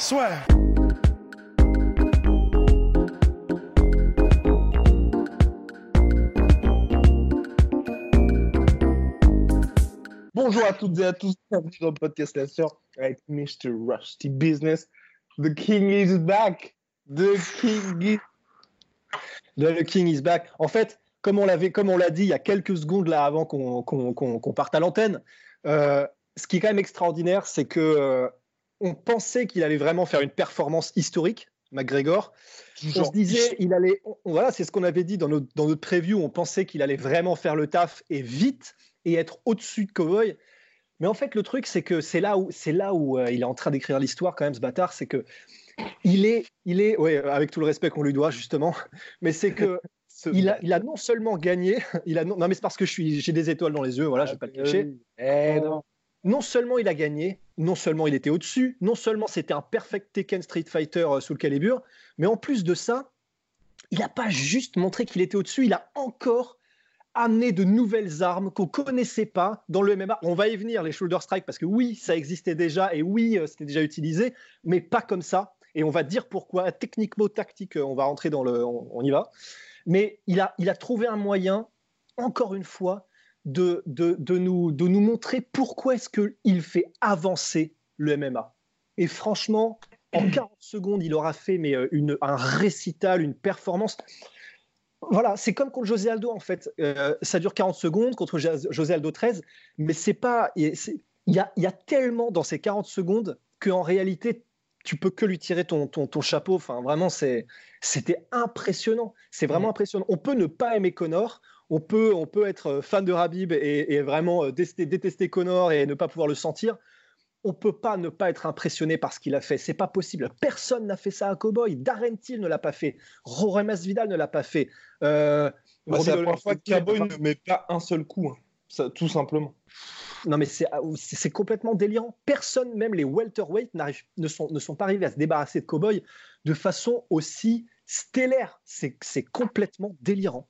Soit. Bonjour à toutes et à tous, bienvenue dans le podcast La Sœur avec Mr. Rusty Business. The King is back. The King is... The King is back. En fait, comme on l'avait, comme on l'a dit il y a quelques secondes là avant qu'on parte à l'antenne, euh, ce qui est quand même extraordinaire, c'est que euh, on pensait qu'il allait vraiment faire une performance historique, McGregor. On se disait, il allait, on- voilà, c'est ce qu'on avait dit dans notre, dans notre preview. On pensait qu'il allait vraiment faire le taf et vite et être au-dessus de Cowboy. Mais en fait, le truc, c'est que c'est là où, c'est là où euh, il est en train d'écrire l'histoire quand même, ce bâtard. C'est que il est, il est, ouais, avec tout le respect qu'on lui doit justement, mais c'est que il a, il a non seulement gagné, il a non, non mais c'est parce que je suis, j'ai des étoiles dans les yeux, voilà, je vais pas le cacher. Eh non. Non seulement il a gagné, non seulement il était au-dessus, non seulement c'était un perfect Tekken Street Fighter euh, sous le calibre, mais en plus de ça, il n'a pas juste montré qu'il était au-dessus, il a encore amené de nouvelles armes qu'on connaissait pas dans le MMA. On va y venir, les shoulder strike, parce que oui, ça existait déjà et oui, euh, c'était déjà utilisé, mais pas comme ça. Et on va dire pourquoi. Techniquement, tactique, euh, on va rentrer dans le. On, on y va. Mais il a, il a trouvé un moyen, encore une fois, de, de, de nous, de nous montrer pourquoi est-ce qu'il fait avancer le MMA. Et franchement, en 40 secondes, il aura fait mais, euh, une, un récital, une performance. Voilà, c'est comme contre José Aldo en fait. Euh, ça dure 40 secondes contre Jo- José Aldo 13, mais c'est pas. Il y a, y a tellement dans ces 40 secondes qu'en réalité, tu peux que lui tirer ton, ton, ton chapeau. Enfin, vraiment, c'est, c'était impressionnant. C'est vraiment impressionnant. On peut ne pas aimer Connor. On peut, on peut être fan de Rabib et, et vraiment euh, détester, détester Connor et ne pas pouvoir le sentir. On peut pas ne pas être impressionné par ce qu'il a fait. C'est pas possible. Personne n'a fait ça à Cowboy. Darren Till ne l'a pas fait. Rory Vidal ne l'a pas fait. Euh, Bah, c'est la première fois que Cowboy ne met pas un seul coup. hein. Ça, tout simplement. Non, mais c'est ah, c'est- complètement délirant. Personne, même les welterweight, n'arrive- ne sont, ne sont pas arrivés à se débarrasser de Cowboy de façon aussi stellaire. C'est complètement délirant.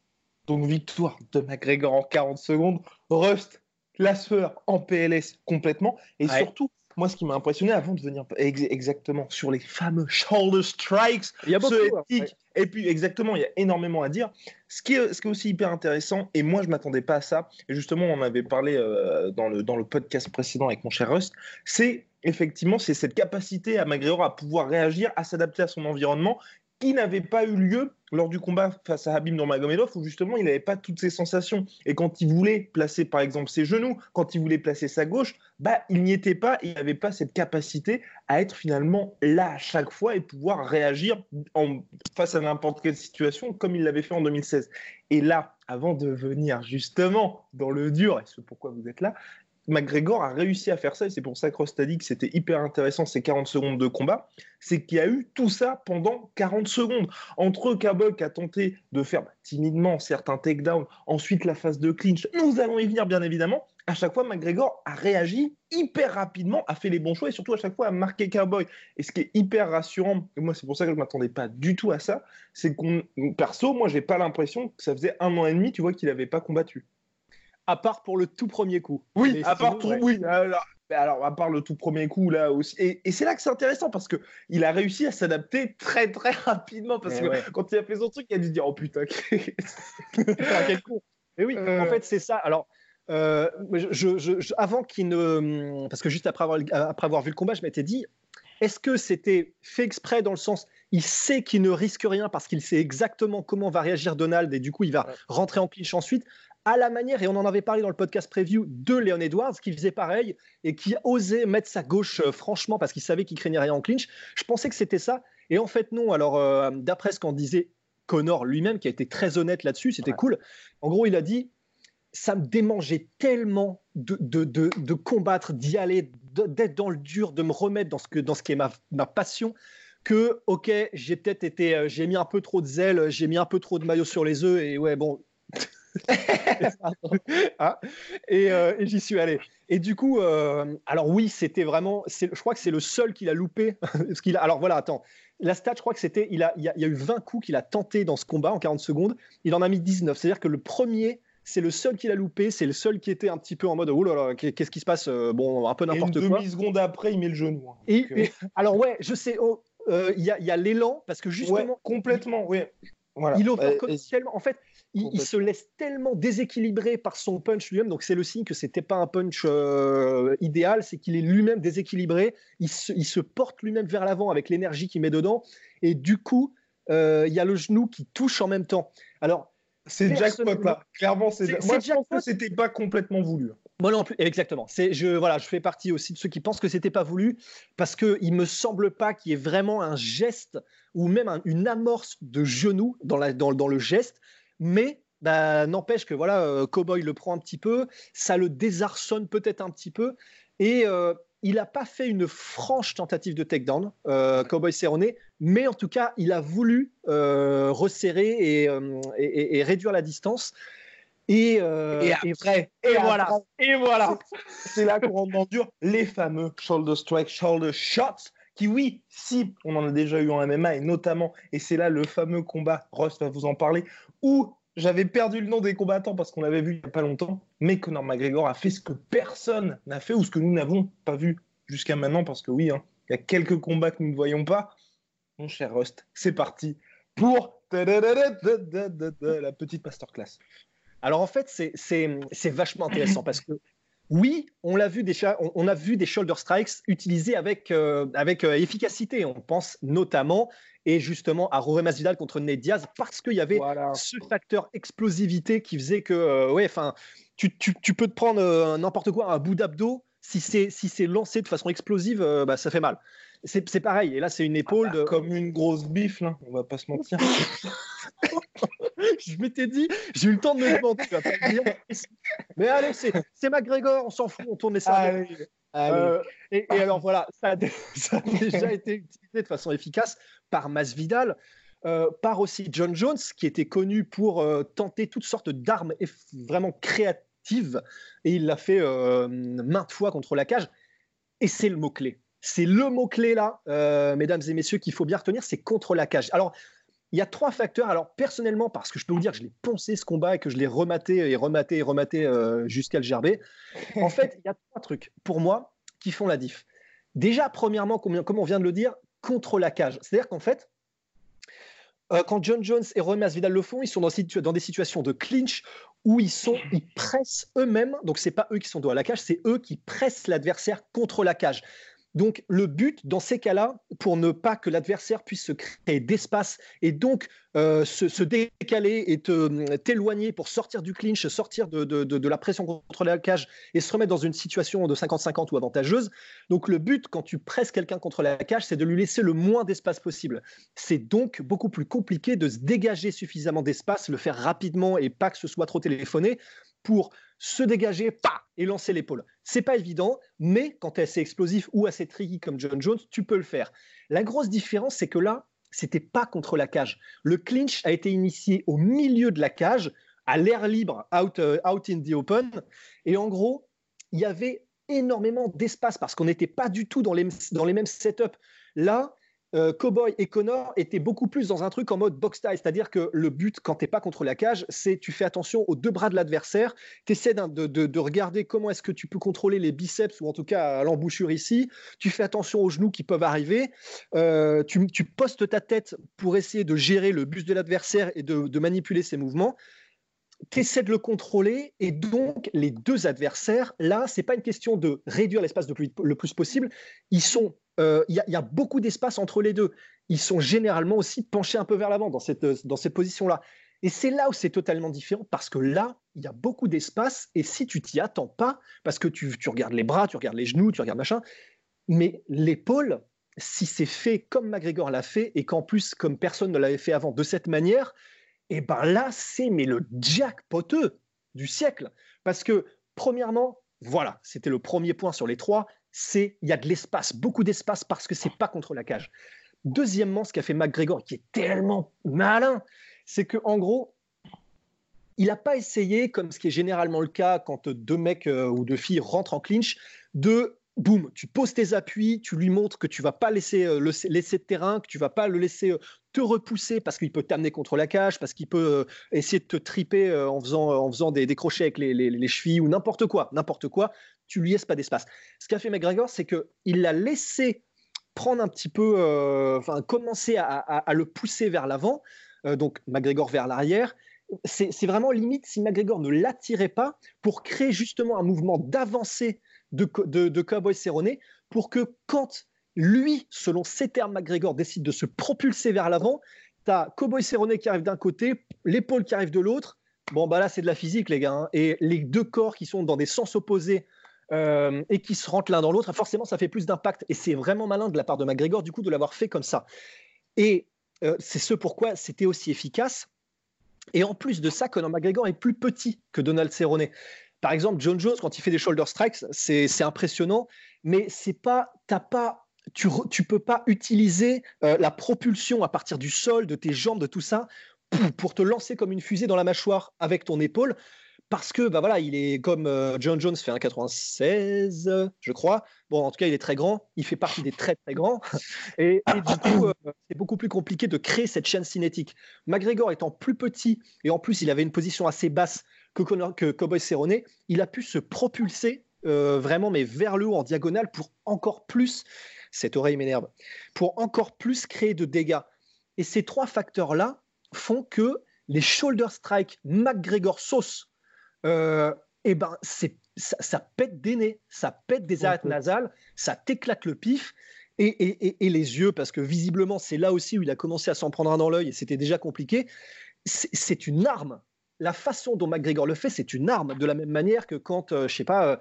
Donc victoire de McGregor en 40 secondes. Rust, la sueur en PLS complètement. Et Ouais. surtout, moi, ce qui m'a impressionné avant de venir ex- exactement sur les fameux shoulder strikes, Il y a beaucoup. ce hein, ouais. Et puis, exactement, il y a énormément à dire. Ce qui est, ce qui est aussi hyper intéressant, et moi, je ne m'attendais pas à ça, et justement, on avait parlé euh, dans, le, dans le podcast précédent avec mon cher Rust, c'est effectivement c'est cette capacité à McGregor à pouvoir réagir, à s'adapter à son environnement, qui n'avait pas eu lieu lors du combat face à Habib Nurmagomedov, où justement, il n'avait pas toutes ces sensations. Et quand il voulait placer, par exemple, ses genoux, quand il voulait placer sa gauche, bah, il n'y était pas, il n'avait pas cette capacité à être finalement là à chaque fois et pouvoir réagir en, face à n'importe quelle situation comme il l'avait fait en 2016. Et là, avant de venir justement dans le dur, et c'est pourquoi vous êtes là, McGregor a réussi à faire ça, et c'est pour ça que Rost a dit que c'était hyper intéressant ces 40 secondes de combat, c'est qu'il y a eu tout ça pendant 40 secondes. Entre Cowboy qui a tenté de faire bah, timidement certains takedowns, ensuite la phase de clinch, nous allons y venir bien évidemment, à chaque fois McGregor a réagi hyper rapidement, a fait les bons choix, et surtout à chaque fois a marqué Cowboy. Et ce qui est hyper rassurant, et moi c'est pour ça que je ne m'attendais pas du tout à ça, c'est qu'on, perso, moi j'ai pas l'impression que ça faisait un an et demi, tu vois, qu'il n'avait pas combattu. À part pour le tout premier coup. Oui, à part sinon, tout, ouais. oui. Alors, à part le tout premier coup là aussi, et, et c'est là que c'est intéressant parce que il a réussi à s'adapter très très rapidement parce Eh que ouais. quand il a fait son truc, il a dû dire oh putain. Quel con. Mais oui, Euh. en fait, c'est ça. Alors, euh, je, je- je- avant qu'il ne. Parce que juste après avoir, après avoir vu le combat, je m'étais dit est-ce que c'était fait exprès dans le sens il sait qu'il ne risque rien parce qu'il sait exactement comment va réagir Donald et du coup il va Ouais. rentrer en clinch ensuite à la manière, et on en avait parlé dans le podcast preview, de Léon Edwards, qui faisait pareil et qui osait mettre sa gauche euh, franchement parce qu'il savait qu'il craignait rien en clinch. Je pensais que c'était ça. Et en fait, non. Alors, euh, d'après ce qu'en disait Connor lui-même, qui a été très honnête là-dessus, c'était Ouais. cool. En gros, il a dit ça me démangeait tellement de, de, de, de combattre, d'y aller, d'être dans le dur, de me remettre dans ce, que, dans ce qui est ma, ma passion, que, ok, j'ai peut-être été, euh, j'ai mis un peu trop de zèle, j'ai mis un peu trop de maillot sur les œufs, et ouais, bon. Ah, euh, et, j'y suis allé. Et du coup, euh, alors oui, c'était vraiment, je crois que c'est le seul qu'il a loupé. parce qu'il a, alors voilà, attends, la stat, je crois que c'était, il, a, il, y a, eu 20 coups qu'il a tenté dans ce combat en 40 secondes. Il en a mis 19. C'est-à-dire que le premier, c'est le seul qu'il a loupé, c'est le seul qui était un petit peu en mode oh là là, qu'est-ce qui se passe Bon, un peu n'importe quoi. Une demi-seconde après, il met le genou. Hein. et, alors ouais, je sais, oh, euh, il y a, l'élan parce que justement. complètement, oui. Voilà. Il tellement. En fait, il, se laisse tellement déséquilibrer par son punch lui-même. Donc, c'est le signe que c'était pas un punch euh, idéal, c'est qu'il est, lui-même déséquilibré. Il se, porte lui-même vers l'avant avec l'énergie qu'il met dedans. Et du coup, euh, il y a le genou qui touche en même temps. Alors. C'est jackpot là. Clairement, c'est. Moi, je pense que c'était pas complètement voulu. Moi non plus, exactement. C'est, je, voilà, je fais partie aussi de ceux qui pensent que c'était pas voulu parce qu'il me semble pas qu'il y ait vraiment un geste ou même une amorce de genou dans, la, dans, dans le geste, mais bah, n'empêche que voilà, euh, Cowboy le prend un petit peu, ça le désarçonne peut-être un petit peu. Et euh, il n'a pas fait une franche tentative de takedown, euh, Cowboy Cerrone, mais en tout cas, il a voulu resserrer et, et, et, réduire la distance. Et, euh, et, après, et, voilà, et voilà. C'est là qu'on dur. Les fameux shoulder strike, shoulder shots, qui oui, si on en a déjà eu en MMA et notamment, et c'est là le fameux combat, Ross va vous en parler, où j'avais perdu le nom des combattants parce qu'on l'avait vu il n'y a pas longtemps, mais Conor McGregor a fait ce que personne n'a fait ou ce que nous n'avons pas vu jusqu'à maintenant parce que oui, hein, il y a quelques combats que nous ne voyons pas. Mon cher Rust, c'est parti pour la petite masterclass. Alors en fait, c'est vachement intéressant parce que oui, on l'a vu déjà, on, a vu des shoulder strikes utilisés avec, euh, avec euh, efficacité. On pense notamment et justement à Jorge Masvidal contre Ned Diaz parce qu'il y avait ce facteur explosivité qui faisait que euh, ouais, enfin, tu, tu, tu, peux te prendre n'importe quoi un bout d'abdos si c'est si c'est lancé de façon explosive, bah, ça fait mal. C'est pareil. Et là, c'est une épaule ah, de... comme une grosse bifle. Hein, on va pas se mentir. je m'étais dit, j'ai eu le temps de me demander, tu vas pas le dire. Mais allez, c'est McGregor, on s'en fout, on tourne les salles. Euh, et, alors voilà, ça a, déjà été utilisé de façon efficace par Masvidal, euh, par aussi John Jones, qui était connu pour euh, tenter toutes sortes d'armes vraiment créatives, et il l'a fait maintes fois contre la cage. Et c'est le mot-clé. C'est le mot-clé là, mesdames et messieurs, qu'il faut bien retenir, c'est contre la cage. Alors, il y a trois facteurs. Alors, personnellement, parce que je peux vous dire que je l'ai poncé ce combat et que je l'ai rematé et rematé et rematé euh, jusqu'à le gerber. En fait, il y a trois trucs, pour moi, qui font la diff. Déjà, premièrement, comme, on vient de le dire, contre la cage. C'est-à-dire qu'en fait, euh, quand John Jones et Romas Vidal le font, ils sont dans, des situations de clinch où ils sont, ils pressent eux-mêmes. Donc c'est pas eux qui sont dos à la cage, c'est eux qui pressent l'adversaire contre la cage. Donc le but dans ces cas-là, pour ne pas que l'adversaire puisse se créer d'espace et donc euh, se, décaler et t'éloigner pour sortir du clinch, sortir de, la pression contre la cage et se remettre dans une situation de 50-50 ou avantageuse. Donc le but quand tu presses quelqu'un contre la cage, c'est de lui laisser le moins d'espace possible. C'est donc beaucoup plus compliqué de se dégager suffisamment d'espace, le faire rapidement et pas que ce soit trop téléphoné pour se dégager pa, et lancer l'épaule. C'est pas évident, mais quand tu es assez explosif ou assez tricky comme John Jones, tu peux le faire. La grosse différence, c'est que là, c'était pas contre la cage. Le clinch a été initié au milieu de la cage, à l'air libre, out, euh, in the open. Et en gros, il y avait énormément d'espace parce qu'on n'était pas du tout dans les, dans les mêmes setups. Là, euh, Cowboy et Connor étaient beaucoup plus dans un truc en mode box style, c'est-à-dire que le but quand tu n'es pas contre la cage, c'est tu fais attention aux deux bras de l'adversaire, tu essaies de, regarder comment est-ce que tu peux contrôler les biceps ou en tout cas l'embouchure ici, tu fais attention aux genoux qui peuvent arriver, euh, tu, postes ta tête pour essayer de gérer le buste de l'adversaire et de, manipuler ses mouvements tu essaies de le contrôler et donc les deux adversaires, là, c'est pas une question de réduire l'espace le plus possible, euh, il y, a beaucoup d'espace entre les deux. Ils sont généralement aussi penchés un peu vers l'avant dans cette, dans cette position-là. Et c'est là où c'est totalement différent parce que là, il y a beaucoup d'espace et si tu t'y attends pas, parce que tu, regardes les bras, tu regardes les genoux, tu regardes machin, mais l'épaule, si c'est fait comme McGregor l'a fait et qu'en plus, comme personne ne l'avait fait avant de cette manière, et eh ben là, c'est mais le jackpoteux du siècle. Parce que, premièrement, voilà, c'était le premier point sur les trois, c'est il y a de l'espace, beaucoup d'espace parce que c'est pas contre la cage. Deuxièmement, ce qu'a fait McGregor, qui est tellement malin, c'est que en gros, il n'a pas essayé, comme ce qui est généralement le cas quand deux mecs euh, ou deux filles rentrent en clinch, de boum, tu poses tes appuis, tu lui montres que tu vas pas laisser, euh, le, laisser de terrain, que tu vas pas le laisser euh, te repousser parce qu'il peut t'amener contre la cage, parce qu'il peut essayer de te triper en faisant, en faisant des, crochets avec les, chevilles ou n'importe quoi, n'importe quoi, tu lui laisses pas d'espace. Ce qu'a fait McGregor, c'est qu'il l'a laissé prendre un petit peu, enfin commencer à, le pousser vers l'avant, donc McGregor vers l'arrière, c'est vraiment limite si McGregor ne l'attirait pas pour créer justement un mouvement d'avancée de, Cowboy Cerrone pour que quand lui, selon ses termes, McGregor décide de se propulser vers l'avant, tu as Cowboy Cerrone qui arrive d'un côté, l'épaule qui arrive de l'autre. Bon, bah là, c'est de la physique, les gars. Hein. Et les deux corps qui sont dans des sens opposés euh, et qui se rentrent l'un dans l'autre, forcément, ça fait plus d'impact. Et c'est vraiment malin de la part de McGregor, du coup, de l'avoir fait comme ça. Et euh, c'est ce pourquoi c'était aussi efficace et en plus de ça, Conor McGregor est plus petit que Donald Cerrone. Par exemple, John Jones, quand il fait des shoulder strikes, c'est impressionnant, mais c'est pas, t'as pas tu ne peux pas utiliser euh, la propulsion à partir du sol, de tes jambes, de tout ça, pour, te lancer comme une fusée dans la mâchoire avec ton épaule parce que bah voilà, il est comme euh, John Jones fait 1,96, je crois. Bon, en tout cas, il est très grand. Il fait partie des très très grands. Et, du coup, euh, c'est beaucoup plus compliqué de créer cette chaîne cinétique. McGregor étant plus petit et en plus, il avait une position assez basse que, que Cowboy Cerrone, il a pu se propulser euh, vraiment, mais vers le haut en diagonale pour encore plus. Cette oreille m'énerve. Pour encore plus créer de dégâts. Et ces trois facteurs-là font que les shoulder strikes McGregor sauce euh, et ben c'est ça, pète des nez, ça pète des arêtes nasales, ça t'éclate le pif. Et, les yeux, parce que visiblement, c'est là aussi où il a commencé à s'en prendre un dans l'œil et c'était déjà compliqué. C'est une arme. La façon dont McGregor le fait, c'est une arme. De la même manière que quand, euh, je sais pas, euh,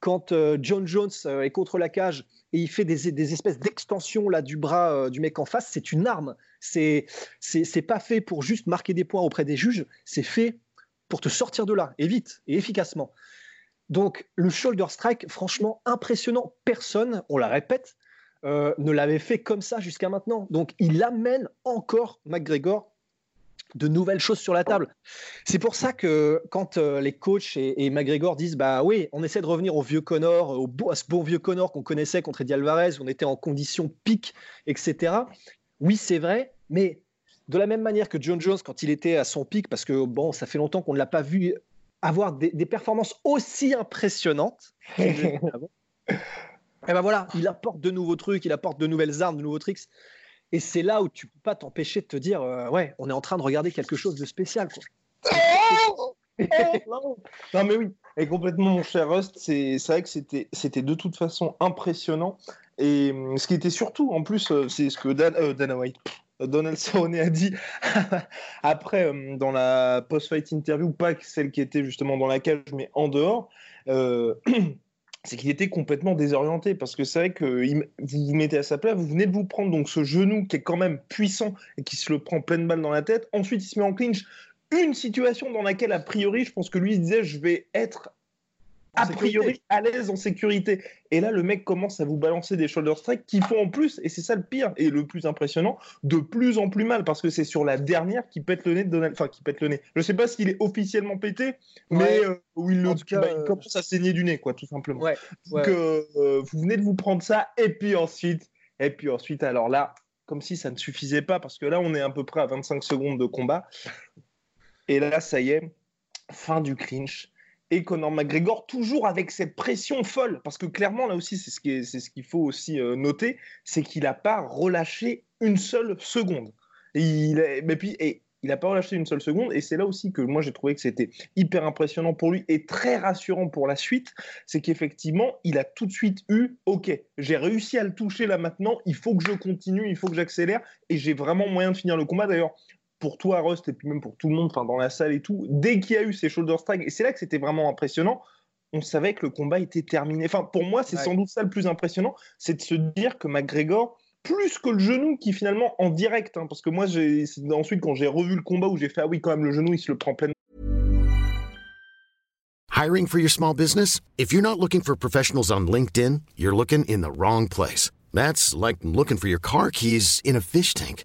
quand John Jones est contre la cage et il fait des, espèces d'extensions là du bras du mec en face, c'est une arme. C'est c'est pas fait pour juste marquer des points auprès des juges, c'est fait pour te sortir de là, et vite, et efficacement. Donc le shoulder strike, franchement impressionnant. Personne, on la répète, euh, ne l'avait fait comme ça jusqu'à maintenant. Donc il amène encore McGregor de nouvelles choses sur la table. C'est pour ça que quand euh, les coachs et, McGregor disent bah oui, on essaie de revenir au vieux Connor, au, à ce bon vieux Connor qu'on connaissait contre Eddie Alvarez, où on était en condition pique, etc. Oui, c'est vrai, mais de la même manière que John Jones, quand il était à son pic, parce que bon, ça fait longtemps qu'on ne l'a pas vu avoir des, performances aussi impressionnantes. et ben voilà, il apporte de nouveaux trucs, il apporte de nouvelles armes, de nouveaux tricks. Et c'est là où tu peux pas t'empêcher de te dire, euh, ouais, on est en train de regarder quelque chose de spécial. non mais oui, et complètement mon cher Rust, c'est vrai que c'était de toute façon impressionnant. Et hum, ce qui était surtout, en plus, euh, c'est ce que Dan, euh, Dana White, Donald Cerrone a dit après euh, dans la post-fight interview, pas celle qui était justement dans la cage, mais en dehors, c'est qu'il était complètement désorienté parce que c'est vrai que vous vous mettez à sa place, vous venez de vous prendre donc ce genou qui est quand même puissant et qui se le prend pleine balle dans la tête. Ensuite, il se met en clinch. Une situation dans laquelle, a priori, je pense que lui il disait je vais être a priori à l'aise en sécurité. Et là, le mec commence à vous balancer des shoulder strikes qui font en plus, et c'est ça le pire et le plus impressionnant, de plus en plus mal parce que c'est sur la dernière qui pète le nez de Donald. Enfin, qui pète le nez. Je sais pas s'il est officiellement pété, mais euh, où il, le... Bah, euh, commence à saigner du nez, quoi, tout simplement. Donc, euh, vous venez de vous prendre ça, et puis ensuite, et puis ensuite, alors là, comme si ça ne suffisait pas, parce que là, on est à peu près à 25 secondes de combat. Et là, ça y est, fin du clinch et Conor McGregor, toujours avec cette pression folle, parce que clairement, là aussi, c'est ce qu'il faut aussi euh, noter, c'est qu'il n'a pas relâché une seule seconde. Et il, puis, et, il n'a pas relâché une seule seconde, et c'est là aussi que moi j'ai trouvé que c'était hyper impressionnant pour lui et très rassurant pour la suite, c'est qu'effectivement, il a tout de suite eu, ok, j'ai réussi à le toucher là maintenant, il faut que je continue, il faut que j'accélère, et j'ai vraiment moyen de finir le combat. D'ailleurs, pour toi, Rust, et puis même pour tout le monde, enfin dans la salle et tout, dès qu'il y a eu ces shoulder strikes, et c'est là que c'était vraiment impressionnant, on savait que le combat était terminé. Enfin, pour moi, c'est sans doute ça le plus impressionnant, c'est de se dire que McGregor, plus que le genou qui finalement en direct, hein, parce que moi, ensuite quand j'ai revu le combat où j'ai fait ah oui quand même le genou il se le prend pleinement Hiring for your small business? If you're not looking for professionals on LinkedIn, you're looking in the wrong place. That's like looking for your car keys in a fish tank.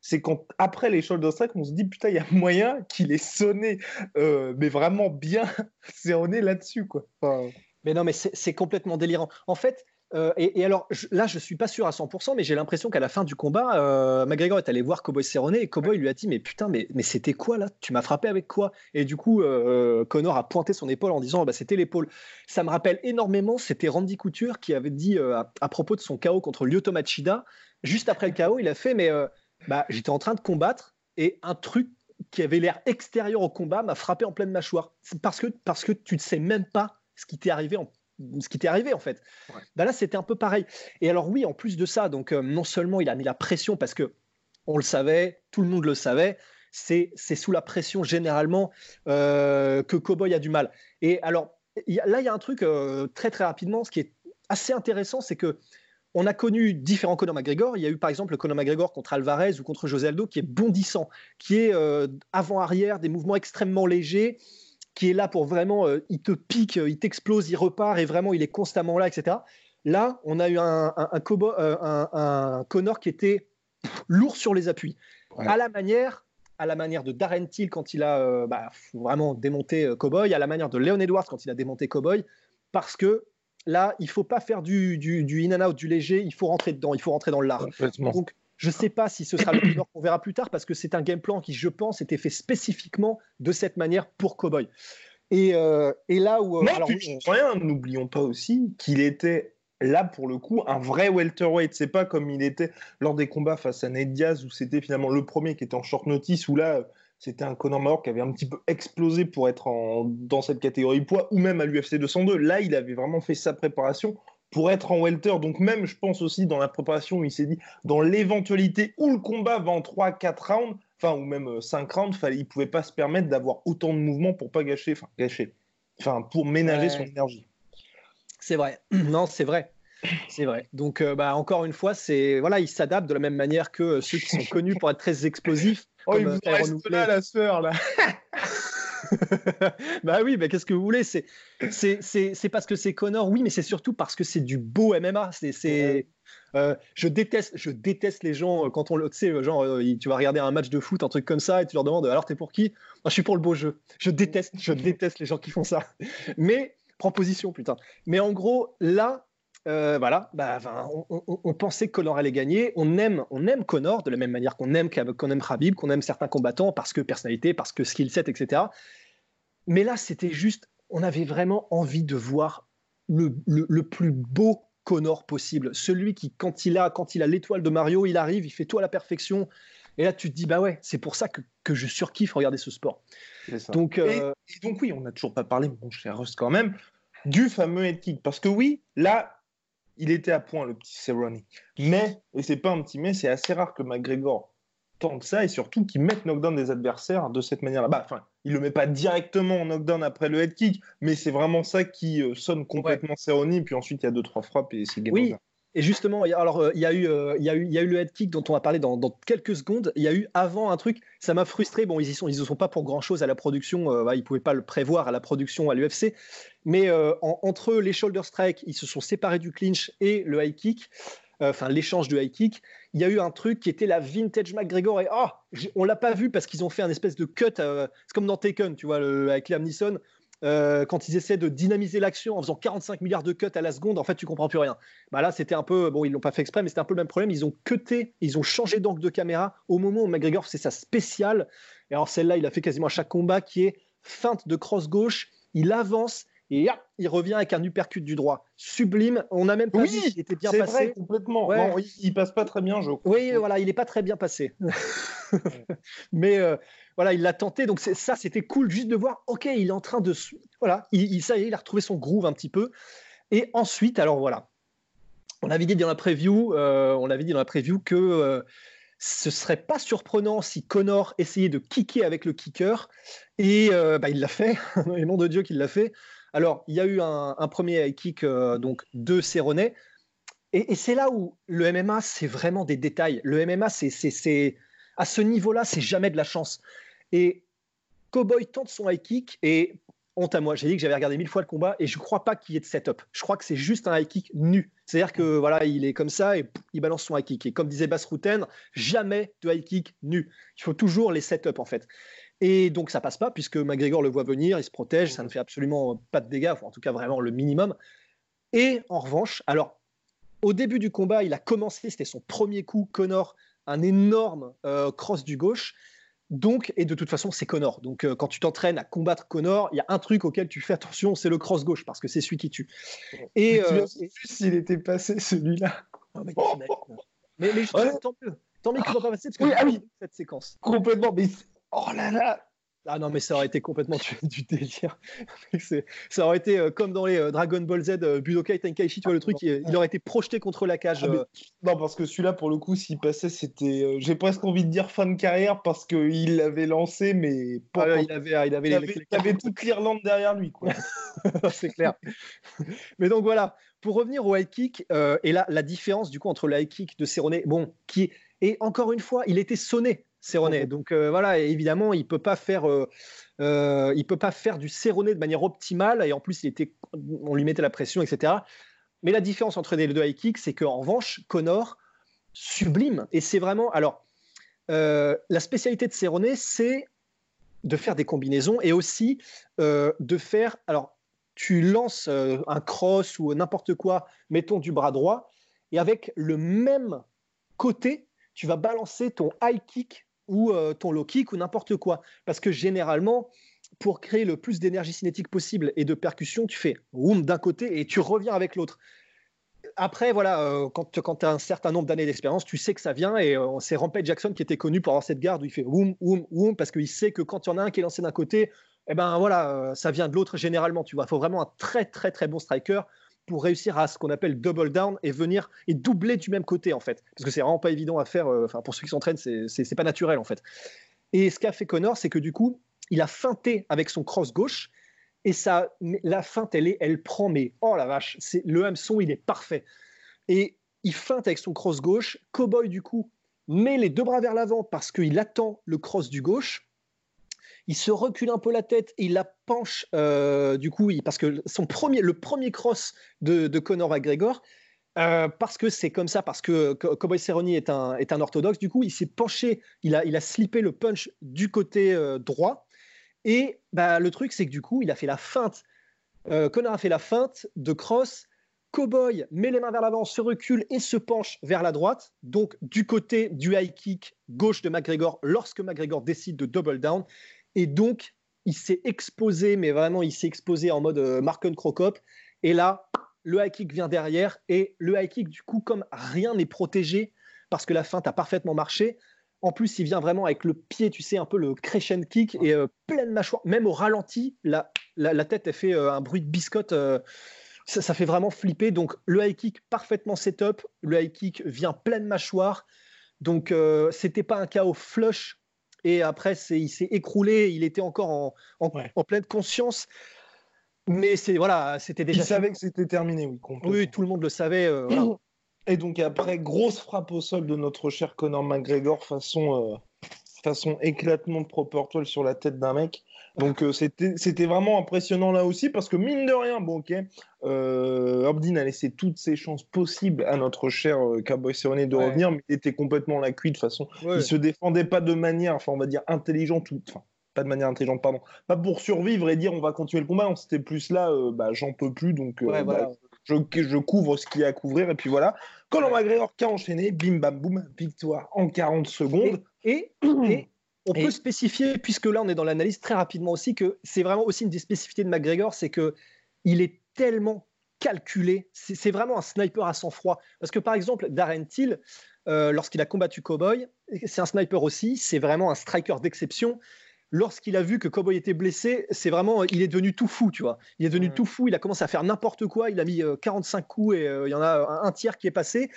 C'est quand, après les shoulder strike, on se dit, putain, il y a moyen qu'il ait sonné, euh, mais vraiment bien sonné là-dessus, quoi. Enfin... Mais non, mais c'est complètement délirant. En fait, euh, et, alors là, je suis pas sûr à 100%, mais j'ai l'impression qu'à la fin du combat, euh, McGregor est allé voir Cowboy Cerrone et Cowboy lui a dit Mais putain, mais, mais c'était quoi là? Tu m'as frappé avec quoi? Et du coup, euh, Connor a pointé son épaule en disant bah, C'était l'épaule. Ça me rappelle énormément, c'était Randy Couture qui avait dit à, propos de son KO contre Lyoto Machida, juste après le KO, il a fait Mais bah, j'étais en train de combattre et un truc qui avait l'air extérieur au combat m'a frappé en pleine mâchoire. Parce que, parce que tu ne sais même pas ce qui t'est arrivé en ce qui t'est arrivé en fait. Bah là, c'était un peu pareil. Et alors oui, en plus de ça, donc euh, non seulement il a mis la pression parce que on le savait, tout le monde le savait, c'est sous la pression généralement euh, que Cowboy a du mal. Et alors là, il y a un truc euh, très très rapidement, ce qui est assez intéressant, c'est que on a connu différents Conor McGregor. Il y a eu par exemple le Conor McGregor contre Alvarez ou contre José Aldo qui est bondissant, qui est avant-arrière, des mouvements extrêmement légers qui est là pour vraiment, euh, il te pique, euh, il t'explose, il repart et vraiment il est constamment là, etc. Là, on a eu un, un, euh, un, Connor qui était lourd sur les appuis, à la manière à la manière de Darren Till quand il a bah, vraiment démonté Cowboy, à la manière de Leon Edwards quand il a démonté Cowboy, parce que là, il faut pas faire du, du, du in and out, du léger, il faut rentrer dedans, il faut rentrer dans le lard. Donc, je ne sais pas si ce sera le Connor qu'on verra plus tard parce que c'est un game plan qui, je pense, était fait spécifiquement de cette manière pour Cowboy. Et, euh, et là où. Euh, non, alors, rien, n'oublions pas aussi qu'il était là pour le coup un vrai welterweight. C'est pas comme il était lors des combats face à Ned Diaz où c'était finalement le premier qui était en short notice où là c'était un Conor McGregor qui avait un petit peu explosé pour être en, dans cette catégorie poids ou même à l'UFC 202. Là, il avait vraiment fait sa préparation pour être en welter. Donc même, je pense aussi dans la préparation, il s'est dit, dans l'éventualité où le combat va en 3-4 rounds, enfin ou même 5 euh, rounds, il ne pouvait pas se permettre d'avoir autant de mouvements pour pas gâcher, enfin gâcher, enfin pour ménager son énergie. C'est vrai, non, c'est vrai. C'est vrai. Donc, euh, bah, encore une fois, c'est voilà, il s'adapte de la même manière que euh, ceux qui sont connus pour être très explosifs. Oh, il vous reste là, la sœur, là. bah oui, mais qu'est-ce que vous voulez? C'est c'est parce que c'est Connor, oui, mais c'est surtout parce que c'est du beau MMA. C'est euh, je déteste, je déteste les gens euh, quand on le, tu sais, genre, euh, tu vas regarder un match de foot, un truc comme ça, et tu leur demandes, alors t'es pour qui? Moi, je suis pour le beau jeu. Je déteste, je déteste les gens qui font ça. Mais prends position, putain. Mais en gros, là, voilà, bah, on, pensait que Connor allait gagner. On aime, on aime Connor de la même manière qu'on aime, qu'on aime Khabib, qu'on aime certains combattants parce que personnalité, parce que skill set, etc. Mais là, c'était juste, on avait vraiment envie de voir le, plus beau Connor possible. Celui qui, quand il a quand il a l'étoile de Mario, il arrive, il fait tout à la perfection. Et là, tu te dis, bah ouais, c'est pour ça que, je surkiffe regarder ce sport. Donc, euh, et, donc, oui, on n'a toujours pas parlé, mon cher Rust, quand même, du fameux head kick. Parce que oui, là, il était à point, le petit Cerrone. Mais, et c'est pas un petit mais, c'est assez rare que McGregor tant que ça et surtout qu'il mette knockdown des adversaires de cette manière-là. Bah, enfin, il le met pas directement en knockdown après le head kick, mais c'est vraiment ça qui euh, sonne complètement ouais. Puis ensuite, il y a deux trois frappes et c'est game oui. Et justement, alors euh, il y, a eu, euh, il, y a eu, il y a eu le head kick dont on va parler dans, quelques secondes. Il y a eu avant un truc, ça m'a frustré. Bon, ils ne sont pas pour grand chose à la production. Bah, ils pouvaient pas le prévoir à la production à l'UFC. Mais entre les shoulder strikes, ils se sont séparés du clinch et le high kick. Enfin, l'échange de high kick il y a eu un truc qui était la vintage McGregor et oh, on l'a pas vu parce qu'ils ont fait un espèce de cut. Euh, c'est comme dans Taken, tu vois, avec Liam Neeson. Euh, quand ils essaient de dynamiser l'action en faisant 45 milliards de cuts à la seconde, en fait, tu comprends plus rien. Bah là, c'était un peu, bon, ils l'ont pas fait exprès, mais c'était un peu le même problème. Ils ont cuté, ils ont changé d'angle de caméra au moment où McGregor c'est sa spéciale. Et alors celle-là, il a fait quasiment à chaque combat qui est feinte de cross gauche. Il avance et il revient avec un uppercut du droit. Sublime. On n'a même pas oui, vu était bien passé. Vrai, complètement. Non, il, passe pas très bien, je crois. Oui, voilà, il n'est pas très bien passé. Mais euh, voilà, il l'a tenté. Donc ça, c'était cool juste de voir. Ok, il est en train de. Voilà, il, ça y est, il a retrouvé son groove un petit peu. Et ensuite, alors voilà. on avait dit dans la preview, on avait dit dans la preview que ce serait pas surprenant si Connor essayait de kicker avec le kicker. Et bah, il l'a fait, et nom de Dieu qu'il l'a fait. Alors, il y a eu un, premier high kick donc, de Cerrone. Et, c'est là où le MMA, c'est vraiment des détails. Le MMA, c'est à ce niveau-là, c'est jamais de la chance. Et Cowboy tente son high kick et honte à moi. J'ai dit que j'avais regardé mille fois le combat et je ne crois pas qu'il y ait de setup. Je crois que c'est juste un high kick nu. C'est-à-dire que voilà, il est comme ça et il balance son high kick. Et comme disait Bass Routen, jamais de high kick nu. Il faut toujours les setups en fait. Et donc ça passe pas puisque McGregor le voit venir, il se protège, ça ne fait absolument pas de dégâts, en tout cas vraiment le minimum. Et en revanche, alors au début du combat, il a commencé, c'était son premier coup, Connor, un énorme euh, cross du gauche. Donc, et de toute façon, c'est Connor. Donc, euh, quand tu t'entraînes à combattre Connor, il y a un truc auquel tu fais attention, c'est le cross gauche, parce que c'est celui qui tue. Et euh, s'il était passé celui-là. mais, mais, mais, je tant mieux. Tant mieux qu'il ne soit pas passé parce que ah oui. cette séquence. Complètement. Mais oh là là, ah non, mais ça aurait été complètement du, délire. ça aurait été euh, comme dans les euh, Dragon Ball Z, euh, Budokai Tenkaichi, tu vois le truc, il, aurait été projeté contre la cage. Ah, non, parce que celui-là, pour le coup, s'il passait, c'était. J'ai presque envie de dire fin de carrière parce qu'il l'avait lancé, mais pas. il, avait, il, avait, il, avait, toute l'Irlande derrière lui, quoi. C'est clair. mais donc voilà, pour revenir au high kick, et là, la différence du coup entre le high kick de Cerrone, bon, qui. Et encore une fois, il était sonné Céroné. Donc euh, voilà, évidemment, il peut pas faire, euh, euh, il peut pas faire du Céroné de manière optimale. Et en plus, il était, on lui mettait la pression, etc. Mais la différence entre les deux high kicks, c'est qu'en revanche, Connor sublime. Et c'est vraiment, alors, la spécialité de Céroné, c'est de faire des combinaisons et aussi de faire, alors, tu lances un cross ou n'importe quoi, mettons du bras droit, et avec le même côté, tu vas balancer ton high kick ou euh, ton low kick ou n'importe quoi. Parce que généralement, pour créer le plus d'énergie cinétique possible et de percussion, tu fais room d'un côté et tu reviens avec l'autre. Après, voilà, euh, quand, tu as un certain nombre d'années d'expérience, tu sais que ça vient. Et euh, c'est Rampage Jackson qui était connu pour avoir cette garde où il fait woum, woum, woum, parce qu'il sait que quand il y en a un qui est lancé d'un côté, eh ben voilà, ça vient de l'autre généralement. Tu vois, il faut vraiment un très très très bon striker pour réussir à ce qu'on appelle double down et venir et doubler du même côté en fait. Parce que c'est vraiment pas évident à faire. Euh, enfin, pour ceux qui s'entraînent, c'est pas naturel en fait. Et ce qu'a fait Connor, c'est que du coup, il a feinté avec son cross gauche et ça, la feinte, elle, est, elle prend, mais oh la vache, c'est le hameçon, il est parfait. Et il feinte avec son cross gauche. Cowboy, du coup, met les deux bras vers l'avant parce qu'il attend le cross du gauche il se recule un peu la tête et il la penche euh, du coup, parce que son premier, le premier cross de, de Conor McGregor, euh, parce que c'est comme ça, parce que Cowboy Cerrone est un, est un orthodoxe, du coup, il s'est penché, il a, il a slippé le punch du côté euh, droit. Et bah, le truc, c'est que du coup, il a fait la feinte. Conor a fait la feinte de cross. Cowboy met les mains vers l'avant, se recule et se penche vers la droite, donc du côté du high kick gauche de McGregor lorsque McGregor décide de double down. Et donc, il s'est exposé, mais vraiment, il s'est exposé en mode euh, Marken Crocop. Et là, le high kick vient derrière. Et le high kick, du coup, comme rien n'est protégé, parce que la feinte a parfaitement marché, en plus, il vient vraiment avec le pied, tu sais, un peu le crescent kick et euh, pleine mâchoire. Même au ralenti, la, la, tête, elle fait euh, un bruit de biscotte. ça, ça, fait vraiment flipper. Donc, le high kick parfaitement setup. Le high kick vient pleine mâchoire. Donc, c'était pas un chaos flush et après, il s'est écroulé. Il était encore en, en, pleine conscience. Mais c'est voilà, c'était déjà. Il savait que c'était terminé, oui. Oui, tout le monde le savait. Euh, Et donc après, grosse frappe au sol de notre cher Conor McGregor, façon, euh, façon éclatement de Proper sur la tête d'un mec. Donc euh, c'était vraiment impressionnant là aussi parce que mine de rien, bon ok, euh, Abdin a laissé toutes ses chances possibles à notre cher euh, Cowboy Cerrone de revenir, mais il était complètement la cuite de façon. Il se défendait pas de manière, enfin on va dire intelligente, enfin pas de manière intelligente, pardon, pas pour survivre et dire on va continuer le combat, c'était plus là, bah, j'en peux plus, donc bah, je, je, couvre ce qu'il y a à couvrir et puis voilà. Conor McGregor qui a enchaîné, bim bam boum, victoire en 40 secondes. et, et on peut spécifier, puisque là on est dans l'analyse très rapidement aussi, que c'est vraiment aussi une des spécificités de McGregor, c'est que il est tellement calculé, c'est vraiment un sniper à sang-froid. Parce que par exemple, Darren Till, euh, lorsqu'il a combattu Cowboy, c'est un sniper aussi, c'est vraiment un striker d'exception. lorsqu'il a vu que Cowboy était blessé, c'est vraiment, il est devenu tout fou, tu vois. Il est devenu tout fou, il a commencé à faire n'importe quoi, il a mis 45 coups et il y en a un, tiers qui est passé.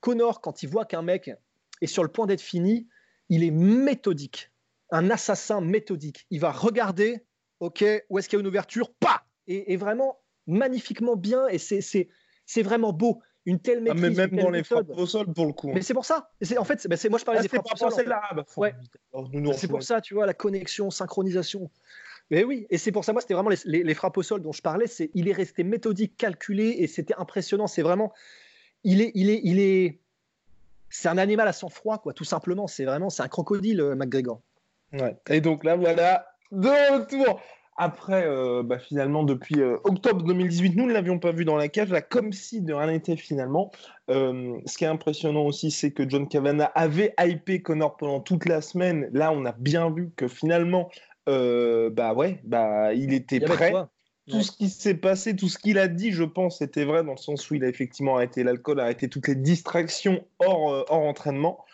Connor, quand il voit qu'un mec est sur le point d'être fini, il est méthodique, un assassin méthodique. Il va regarder, ok, où est-ce qu'il y a une ouverture, pas et, vraiment magnifiquement bien, et c'est vraiment beau une telle ah, maîtrise. mais même dans les frappes au sol pour le coup. Mais c'est pour ça. En fait, c'est moi je parlais ah, des frappes au sol. C'est. Ouais. C'est pour ça, tu vois, la connexion, synchronisation. Mais oui, et c'est pour ça, moi, c'était vraiment les, frappes au sol dont je parlais. C'est, il est resté méthodique, calculé, et c'était impressionnant. C'est vraiment, il est, il est, il est, c'est un animal à sang froid, quoi, tout simplement. C'est vraiment, c'est un crocodile, euh, McGregor. Ouais. Et donc là, voilà, de retour après, euh, bah, finalement, depuis euh, octobre 2018, nous ne l'avions pas vu dans la cage, là, comme si de rien n'était finalement. Euh, ce qui est impressionnant aussi, c'est que John Cavana avait hypé Connor pendant toute la semaine. Là, on a bien vu que finalement, bah ouais, bah il était prêt. Tout ce qui s'est passé, tout ce qu'il a dit, je pense, était vrai dans le sens où il a effectivement arrêté l'alcool, arrêté toutes les distractions hors, hors entraînement.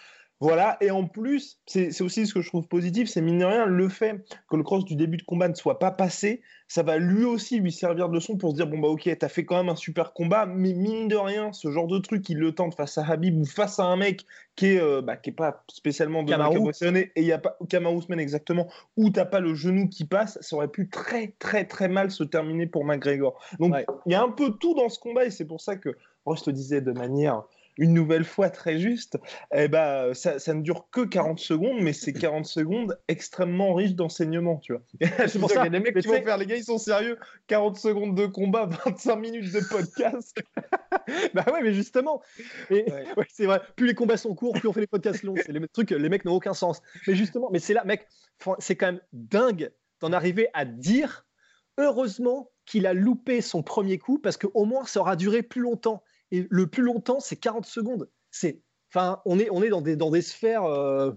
Voilà, et en plus, c'est aussi ce que je trouve positif, c'est mine de rien, le fait que le cross du début de combat ne soit pas passé, ça va lui aussi lui servir de leçon pour se dire bon bah ok, t'as fait quand même un super combat, mais mine de rien, ce genre de truc, il le tente face à Habib ou face à un mec qui est, euh, bah, qui est pas spécialement de et il y a pas Kamar Ousmane exactement, où t'as pas le genou qui passe, ça aurait pu très très très mal se terminer pour McGregor. Donc il y a un peu tout dans ce combat et c'est pour ça que Ross te disait de manière une nouvelle fois très juste, eh ben, ça, ça, ne dure que 40 secondes, mais c'est 40 secondes extrêmement riches d'enseignement, tu vois. c'est pour ça qu'il y a des mecs qui vont faire, les gars, ils sont sérieux, 40 secondes de combat, 25 minutes de podcast. bah ouais, mais justement, c'est vrai, plus les combats sont courts, plus on fait les podcasts longs, c'est les trucs, les mecs n'ont aucun sens. Mais justement, mais c'est là, mec, c'est quand même dingue d'en arriver à dire, heureusement qu'il a loupé son premier coup, parce qu'au moins ça aura duré plus longtemps et le plus longtemps, c'est 40 secondes. C'est, enfin, on est, on est dans des, dans des sphères. Euh,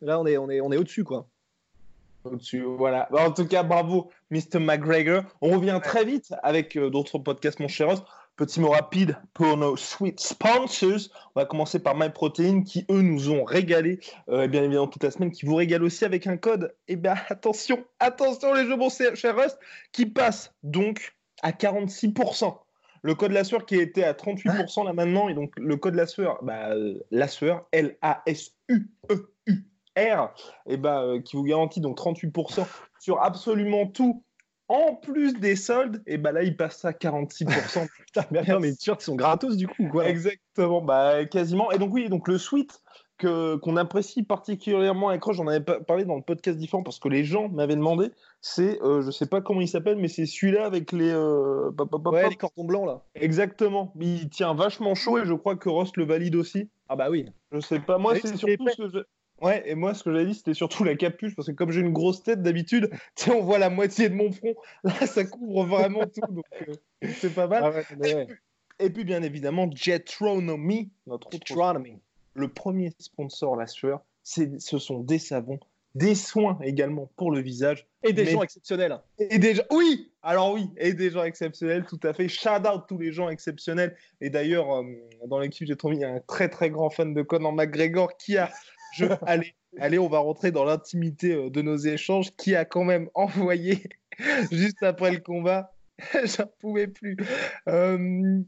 là, on est, on est, on est au-dessus, quoi. Au-dessus, voilà. Bah, en tout cas, bravo, Mr. McGregor. On revient très vite avec euh, d'autres podcasts, mon cher Ross. Petit mot rapide pour nos sweet sponsors. On va commencer par MyProtein qui, eux, nous ont régalé, euh, bien évidemment, toute la semaine, qui vous régale aussi avec un code. Et eh bien, attention, attention, les jeux, mon cher Rust, qui passe donc à 46%. Le code la sueur qui était à 38% là maintenant, et donc le code la sueur, bah, la sueur, L-A-S-U-E-U-R, et bah, euh, qui vous garantit donc 38% sur absolument tout, en plus des soldes, et bah là il passe à 46%. Putain, mais attends, mais sûr qu'ils sont gratos du coup, quoi. Exactement, bah quasiment. Et donc oui, donc le suite qu'on apprécie particulièrement avec Roche, j'en avais parlé dans le podcast différent parce que les gens m'avaient demandé, c'est, euh, je sais pas comment il s'appelle, mais c'est celui-là avec les... Euh, ouais, les cordons blancs là. Exactement, il tient vachement chaud et je crois que Ross le valide aussi. Ah bah oui. Je sais pas, moi c'est surtout ce que Ouais, et moi, ce que j'avais dit, c'était surtout la capuche, parce que comme j'ai une grosse tête d'habitude, tu on voit la moitié de mon front. Là, ça couvre vraiment tout, donc euh, c'est pas mal. Ah et, puis, bien évidemment, Jetronomy, notre Jetronomy le premier sponsor, la sueur, ce sont des savons, des soins également pour le visage. Et des gens exceptionnels. Et des gens, oui, alors oui, et des gens exceptionnels, tout à fait. Shout out tous les gens exceptionnels. Et d'ailleurs, euh, dans l'équipe, j'ai trouvé un très très grand fan de Conor McGregor qui a, je, allez, allez, on va rentrer dans l'intimité euh, de nos échanges, qui a quand même envoyé juste après le combat. J'en pouvais plus. Euh,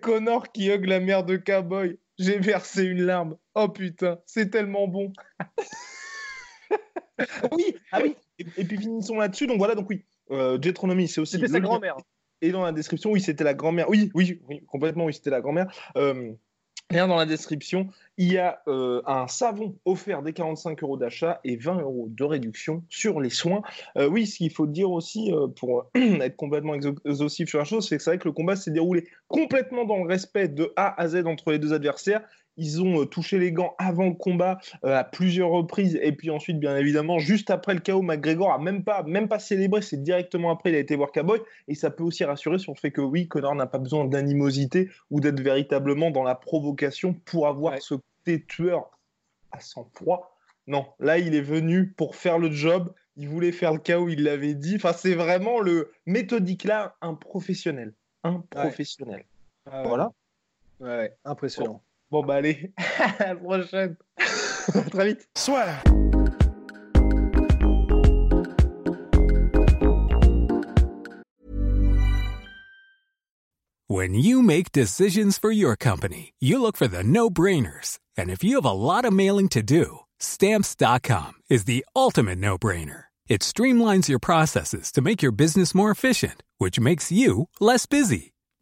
Connor qui hug la mère de Cowboy j'ai versé une larme. Oh putain, c'est tellement bon. oui, ah oui. Et, puis finissons là-dessus. Donc voilà, donc oui, euh, Jetronomy, c'est aussi. C'était sa grand-mère. Et dans la description, oui, c'était la grand-mère. Oui, oui, oui, complètement, oui, c'était la grand-mère. Euh, Rien dans la description, il y a euh, un savon offert des 45 euros d'achat et 20 euros de réduction sur les soins. Euh, oui, ce qu'il faut dire aussi euh, pour être complètement exhaustif sur la chose, c'est que c'est vrai que le combat s'est déroulé complètement dans le respect de A à Z entre les deux adversaires. Ils ont euh, touché les gants avant le combat euh, à plusieurs reprises. Et puis ensuite, bien évidemment, juste après le chaos, McGregor a même pas, même pas célébré. C'est directement après, il a été voir Cowboy. Et ça peut aussi rassurer sur le fait que oui, Connor n'a pas besoin d'animosité ou d'être véritablement dans la provocation pour avoir ce côté tueur à sang-froid. Non, là, il est venu pour faire le job. Il voulait faire le chaos, il l'avait dit. Enfin, c'est vraiment le méthodique là, un professionnel. Un professionnel. Voilà. Ouais, impressionnant. Bon, bah allez, à la prochaine. à très vite. Soit. When you make decisions for your company, you look for the no-brainers. And if you have a lot of mailing to do, stamps.com is the ultimate no-brainer. It streamlines your processes to make your business more efficient, which makes you less busy.